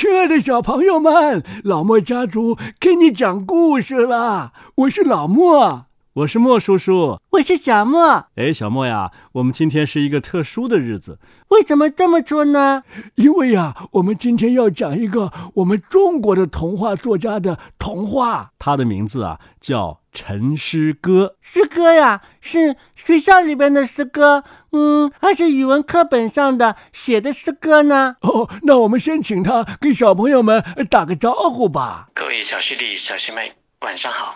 亲爱的小朋友们，老莫家族给你讲故事啦！我是老莫，我是莫叔叔，我是小莫。哎，小莫呀，我们今天是一个特殊的日子，为什么这么说呢？因为呀，我们今天要讲一个我们中国的童话作家的童话，他的名字啊叫。陈诗歌，诗歌呀，是学校里边的诗歌，嗯，还是语文课本上的写的诗歌呢？哦，那我们先请他给小朋友们打个招呼吧。各位小师弟、小师妹，晚上好。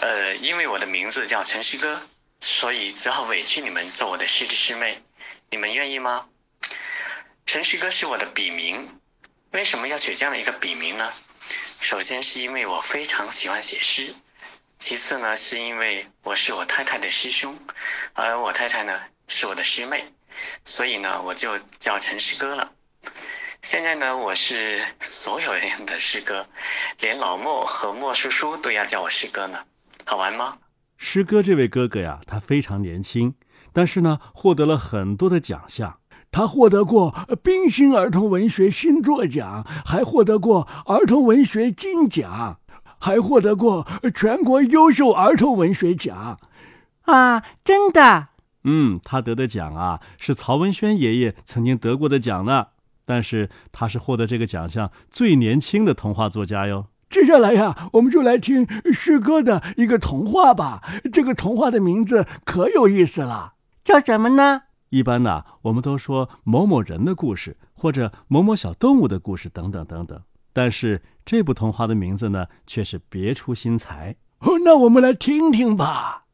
呃，因为我的名字叫陈诗歌，所以只好委屈你们做我的师弟师妹。你们愿意吗？陈诗歌是我的笔名，为什么要取这样的一个笔名呢？首先是因为我非常喜欢写诗。其次呢，是因为我是我太太的师兄，而我太太呢是我的师妹，所以呢我就叫陈师哥了。现在呢，我是所有人的师哥，连老莫和莫叔叔都要叫我师哥呢，好玩吗？诗歌这位哥哥呀，他非常年轻，但是呢，获得了很多的奖项。他获得过冰心儿童文学新作奖，还获得过儿童文学金奖。还获得过全国优秀儿童文学奖，啊，真的？嗯，他得的奖啊，是曹文轩爷爷曾经得过的奖呢。但是他是获得这个奖项最年轻的童话作家哟。接下来呀，我们就来听诗歌的一个童话吧。这个童话的名字可有意思了，叫什么呢？一般呢，我们都说某某人的故事，或者某某小动物的故事，等等等等。但是这部童话的名字呢，却是别出心裁。哦，那我们来听听吧。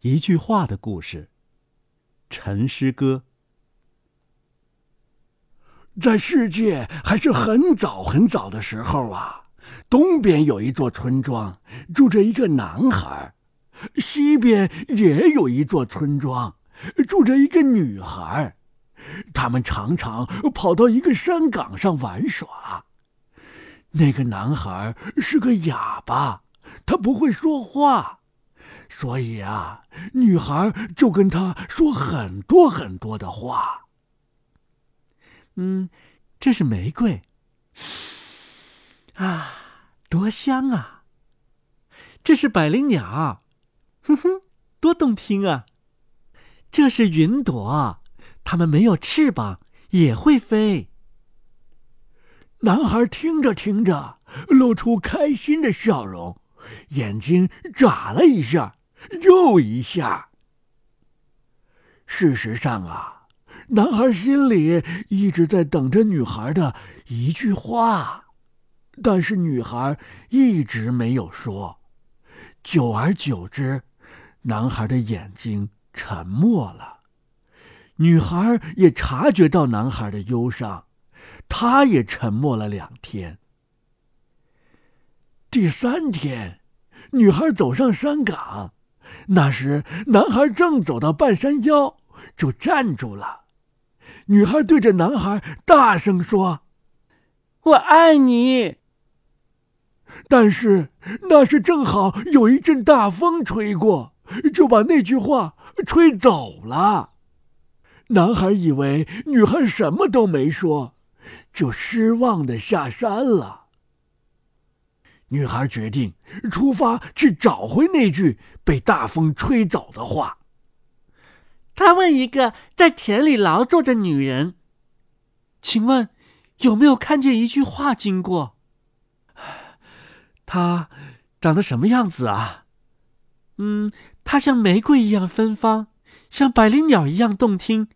一句话的故事，《陈诗歌》。在世界还是很早很早的时候啊，东边有一座村庄，住着一个男孩；西边也有一座村庄，住着一个女孩。他们常常跑到一个山岗上玩耍。那个男孩是个哑巴，他不会说话，所以啊，女孩就跟他说很多很多的话。嗯，这是玫瑰。啊，多香啊！这是百灵鸟，哼哼，多动听啊！这是云朵。它们没有翅膀，也会飞。男孩听着听着，露出开心的笑容，眼睛眨了一下，又一下。事实上啊，男孩心里一直在等着女孩的一句话，但是女孩一直没有说。久而久之，男孩的眼睛沉默了。女孩也察觉到男孩的忧伤，她也沉默了两天。第三天，女孩走上山岗，那时男孩正走到半山腰，就站住了。女孩对着男孩大声说：“我爱你。”但是那是正好有一阵大风吹过，就把那句话吹走了。男孩以为女孩什么都没说，就失望的下山了。女孩决定出发去找回那句被大风吹走的话。他问一个在田里劳作的女人：“请问，有没有看见一句话经过？它长得什么样子啊？嗯，它像玫瑰一样芬芳。”像百灵鸟一样动听，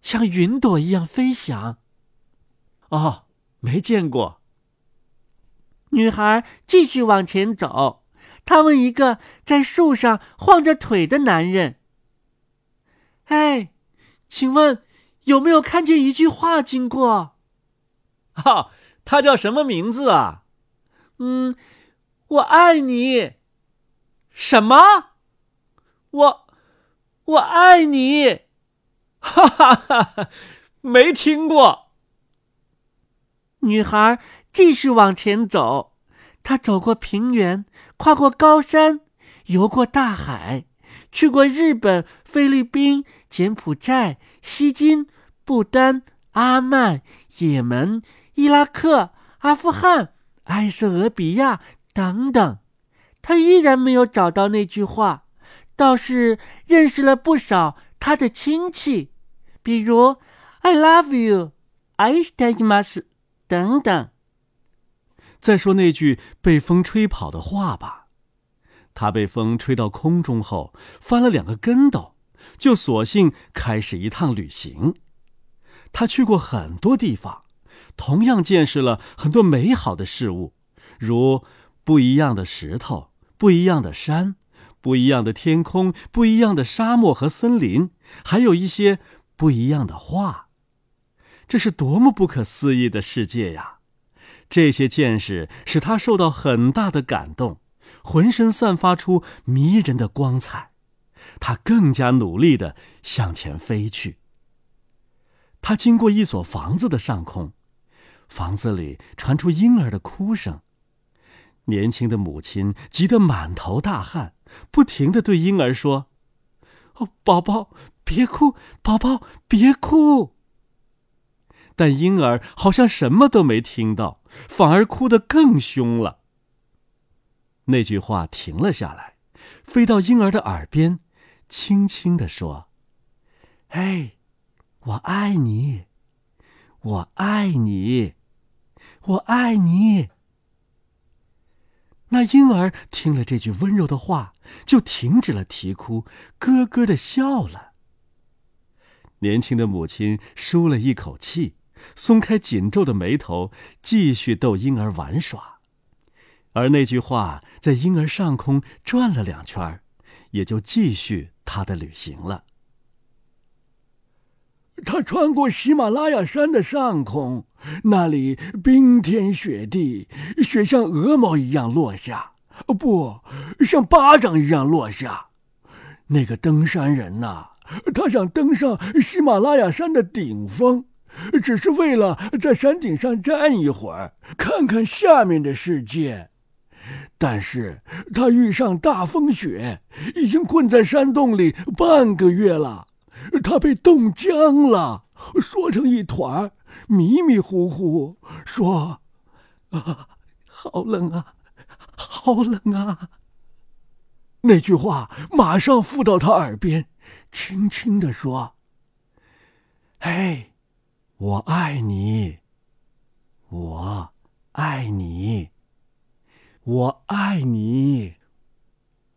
像云朵一样飞翔。哦，没见过。女孩继续往前走，她问一个在树上晃着腿的男人：“哎，请问有没有看见一句话经过？”“哈，他叫什么名字啊？”“嗯，我爱你。”“什么？”“我。”我爱你，哈哈哈！没听过。女孩继续往前走，她走过平原，跨过高山，游过大海，去过日本、菲律宾、柬埔寨、西京、不丹、阿曼、也门、伊拉克、阿富汗、埃塞俄比亚等等，他依然没有找到那句话，倒是认识了不少他的亲戚，比如 “I love you”、“I stay mas” 等等。再说那句被风吹跑的话吧，他被风吹到空中后，翻了两个跟斗，就索性开始一趟旅行。他去过很多地方，同样见识了很多美好的事物，如不一样的石头、不一样的山、不一样的天空、不一样的沙漠和森林，还有一些不一样的画。这是多么不可思议的世界呀！这些见识使他受到很大的感动，浑身散发出迷人的光彩。他更加努力的向前飞去。他经过一所房子的上空，房子里传出婴儿的哭声。年轻的母亲急得满头大汗，不停的对婴儿说：“哦，宝宝，别哭，宝宝，别哭。”但婴儿好像什么都没听到，反而哭得更凶了。那句话停了下来，飞到婴儿的耳边，轻轻地说：“嘿，我爱你，我爱你，我爱你。”那婴儿听了这句温柔的话，就停止了啼哭，咯咯的笑了。年轻的母亲舒了一口气。松开紧皱的眉头，继续逗婴儿玩耍，而那句话在婴儿上空转了两圈，也就继续他的旅行了。他穿过喜马拉雅山的上空，那里冰天雪地，雪像鹅毛一样落下，不像巴掌一样落下。那个登山人呐，他想登上喜马拉雅山的顶峰。只是为了在山顶上站一会儿，看看下面的世界。但是他遇上大风雪，已经困在山洞里半个月了。他被冻僵了，缩成一团，迷迷糊糊说：“啊，好冷啊，好冷啊！”那句话马上附到他耳边，轻轻地说：“嘿。”我爱你，我爱你，我爱你。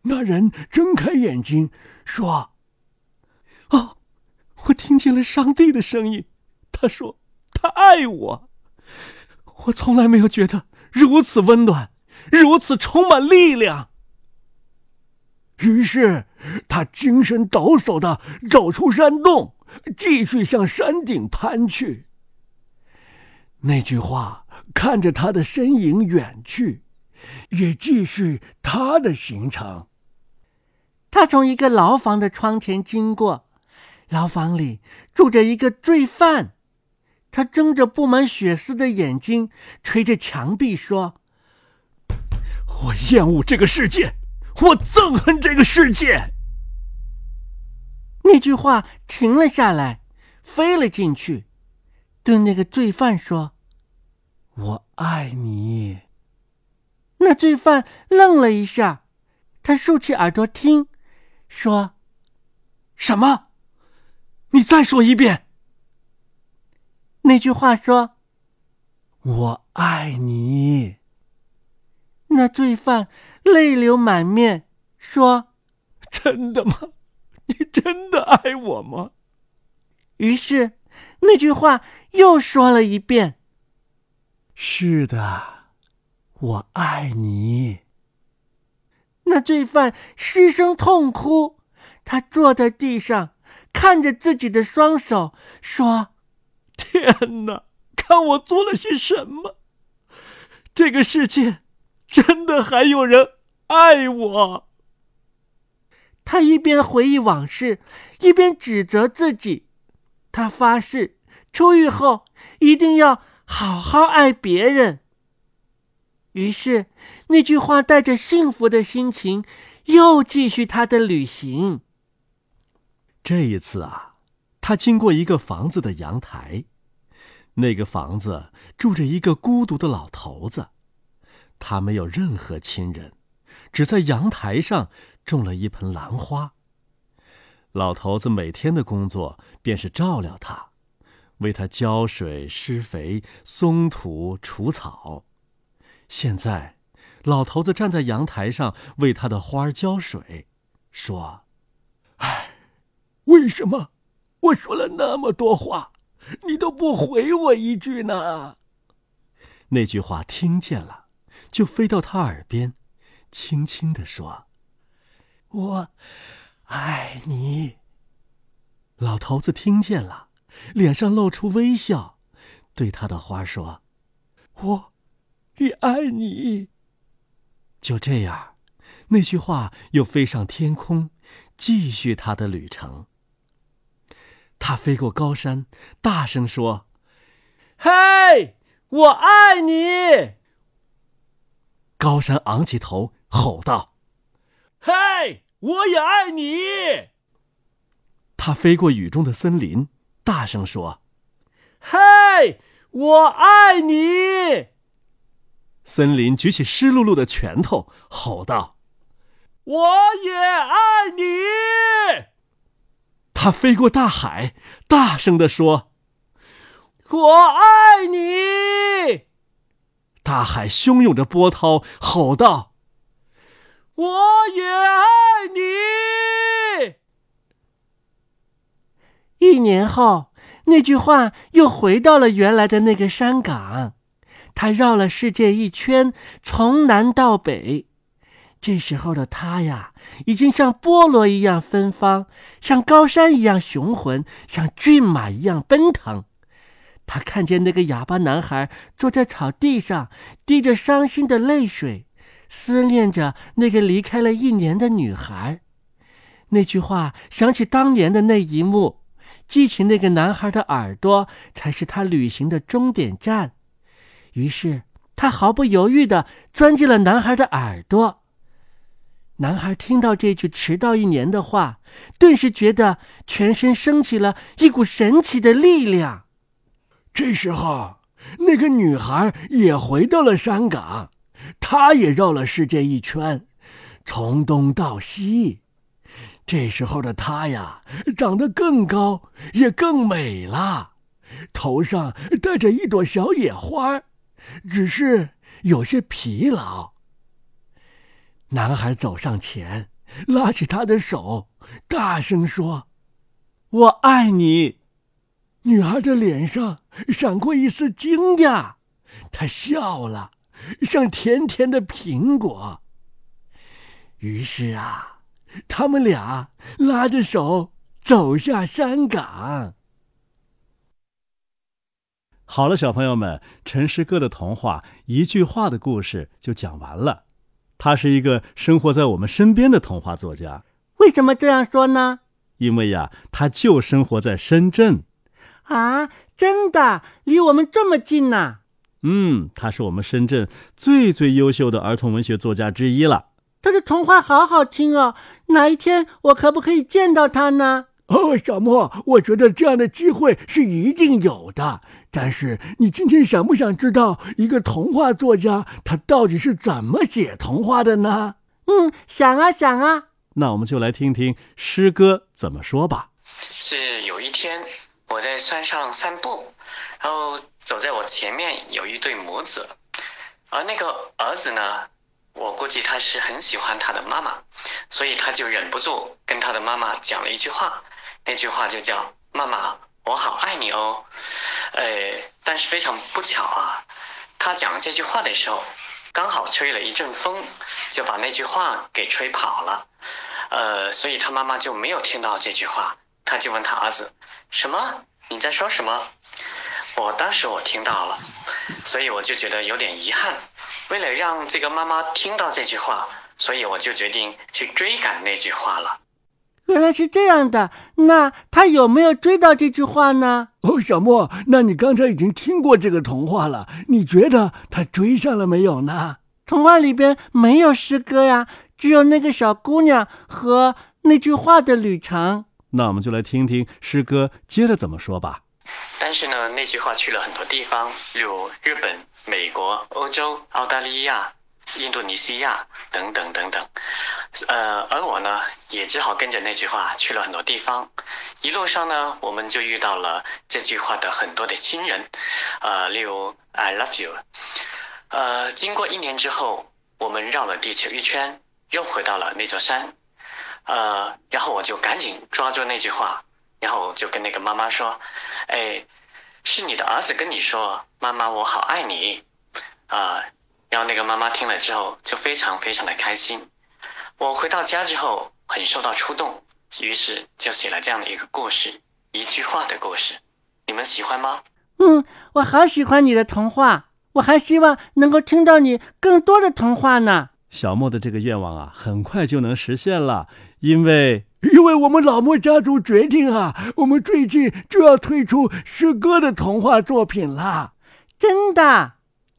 那人睁开眼睛说：“哦，我听见了上帝的声音。他说他爱我，我从来没有觉得如此温暖，如此充满力量。”于是他精神抖擞的走出山洞。继续向山顶攀去。那句话看着他的身影远去，也继续他的行程。他从一个牢房的窗前经过，牢房里住着一个罪犯。他睁着布满血丝的眼睛，捶着墙壁说：“我厌恶这个世界，我憎恨这个世界。”那句话停了下来，飞了进去，对那个罪犯说：“我爱你。”那罪犯愣了一下，他竖起耳朵听，说：“什么？你再说一遍。”那句话说：“我爱你。”那罪犯泪流满面，说：“真的吗？”你真的爱我吗？于是，那句话又说了一遍：“是的，我爱你。”那罪犯失声痛哭，他坐在地上，看着自己的双手，说：“天哪，看我做了些什么！这个世界真的还有人爱我？”他一边回忆往事，一边指责自己。他发誓，出狱后一定要好好爱别人。于是，那句话带着幸福的心情，又继续他的旅行。这一次啊，他经过一个房子的阳台，那个房子住着一个孤独的老头子，他没有任何亲人，只在阳台上种了一盆兰花。老头子每天的工作便是照料它，为它浇水、施肥、松土、除草。现在，老头子站在阳台上为他的花浇水，说：“唉，为什么我说了那么多话？”你都不回我一句呢？那句话听见了，就飞到他耳边，轻轻地说：“我爱你。”老头子听见了，脸上露出微笑，对他的花说：“我也爱你。”就这样，那句话又飞上天空，继续他的旅程。他飞过高山，大声说：“嘿，我爱你！”高山昂起头，吼道：“嘿，我也爱你！”他飞过雨中的森林，大声说：“嘿，我爱你！”森林举起湿漉漉的拳头，吼道：“我也爱你！”他飞过大海，大声地说：“我爱你！”大海汹涌着波涛，吼道：“我也爱你！”一年后，那句话又回到了原来的那个山岗。他绕了世界一圈，从南到北。这时候的他呀，已经像菠萝一样芬芳，像高山一样雄浑，像骏马一样奔腾。他看见那个哑巴男孩坐在草地上，滴着伤心的泪水，思念着那个离开了一年的女孩。那句话想起当年的那一幕，记起那个男孩的耳朵才是他旅行的终点站。于是他毫不犹豫地钻进了男孩的耳朵。男孩听到这句迟到一年的话，顿时觉得全身升起了一股神奇的力量。这时候，那个女孩也回到了山岗，她也绕了世界一圈，从东到西。这时候的她呀，长得更高，也更美了，头上戴着一朵小野花，只是有些疲劳。男孩走上前，拉起她的手，大声说：“我爱你。”女孩的脸上闪过一丝惊讶，她笑了，像甜甜的苹果。于是啊，他们俩拉着手走下山岗。好了，小朋友们，陈诗歌的童话《一句话的故事》就讲完了。他是一个生活在我们身边的童话作家。为什么这样说呢？因为呀，他就生活在深圳。啊，真的，离我们这么近呢。嗯，他是我们深圳最最优秀的儿童文学作家之一了。他的童话好好听哦，哪一天我可不可以见到他呢？哦，小莫，我觉得这样的机会是一定有的。但是，你今天想不想知道一个童话作家他到底是怎么写童话的呢？嗯，想啊想啊。那我们就来听听诗歌怎么说吧。是有一天我在山上散步，然后走在我前面有一对母子，而那个儿子呢，我估计他是很喜欢他的妈妈，所以他就忍不住跟他的妈妈讲了一句话。那句话就叫“妈妈，我好爱你哦”，呃，但是非常不巧啊，他讲这句话的时候，刚好吹了一阵风，就把那句话给吹跑了，呃，所以他妈妈就没有听到这句话，他就问他儿子：“什么？你在说什么？”我当时我听到了，所以我就觉得有点遗憾。为了让这个妈妈听到这句话，所以我就决定去追赶那句话了。原来是这样的，那他有没有追到这句话呢？哦，小莫，那你刚才已经听过这个童话了，你觉得他追上了没有呢？童话里边没有诗歌呀，只有那个小姑娘和那句话的旅程。那我们就来听听诗歌接着怎么说吧。但是呢，那句话去了很多地方，例如日本、美国、欧洲、澳大利亚、印度尼西亚等等等等。呃，而我呢，也只好跟着那句话去了很多地方。一路上呢，我们就遇到了这句话的很多的亲人，呃，例如 I love you。呃，经过一年之后，我们绕了地球一圈，又回到了那座山。呃，然后我就赶紧抓住那句话，然后就跟那个妈妈说：“哎，是你的儿子跟你说，妈妈我好爱你。”啊，然后那个妈妈听了之后就非常非常的开心。我回到家之后很受到触动，于是就写了这样的一个故事，一句话的故事。你们喜欢吗？嗯，我好喜欢你的童话，我还希望能够听到你更多的童话呢。小莫的这个愿望啊，很快就能实现了，因为因为我们老莫家族决定啊，我们最近就要推出诗歌的童话作品啦。真的？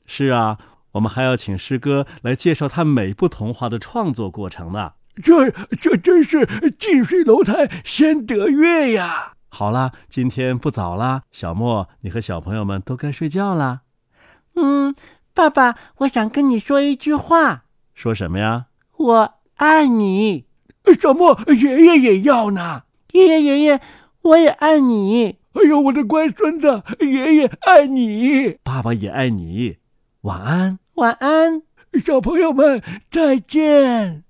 是啊，我们还要请师哥来介绍他每部童话的创作过程呢。这这真是近水楼台先得月呀！好啦，今天不早啦，小莫，你和小朋友们都该睡觉啦。嗯，爸爸，我想跟你说一句话。说什么呀？我爱你。小莫，爷爷也要呢。爷爷，爷爷，我也爱你。哎呦，我的乖孙子，爷爷爱你，爸爸也爱你。晚安，晚安，小朋友们再见。